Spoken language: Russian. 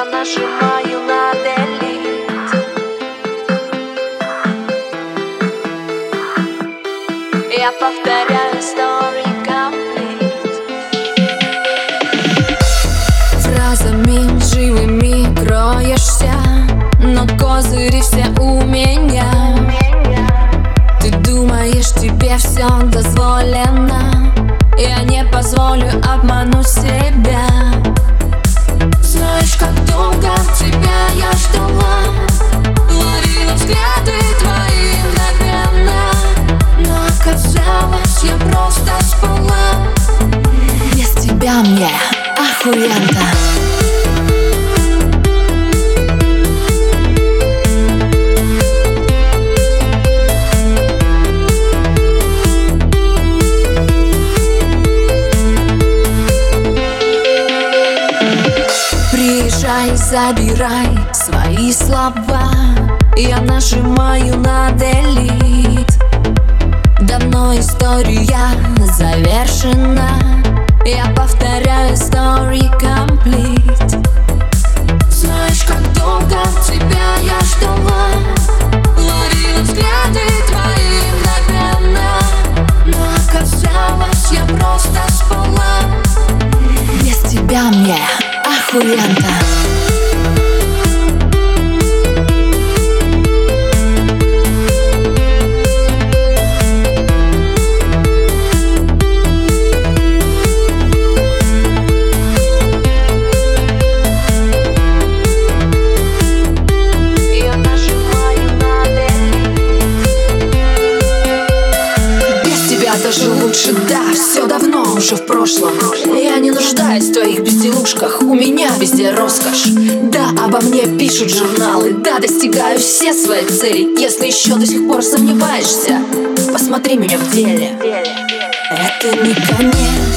Я нажимаю на delete Я повторяю story complete Фразами живыми кроешься Но козыри все у меня. Ты думаешь, тебе все дозволено? Я не позволю обмануть себя охуенно Приезжай, забирай свои слова. Я нажимаю на delete Давно история завершена Я повторяю story complete. Знаешь, как долго тебя я ждала. Ловила взгляды твои мгновенно. Но оказалось, я просто спала. Без тебя мне охуенно лучше, да, все давно уже в прошлом. Я не нуждаюсь в твоих безделушках, у меня везде роскошь. Да, обо мне пишут журналы, да, достигаю все свои цели. Если еще до сих пор сомневаешься, посмотри меня в деле. Это не конец,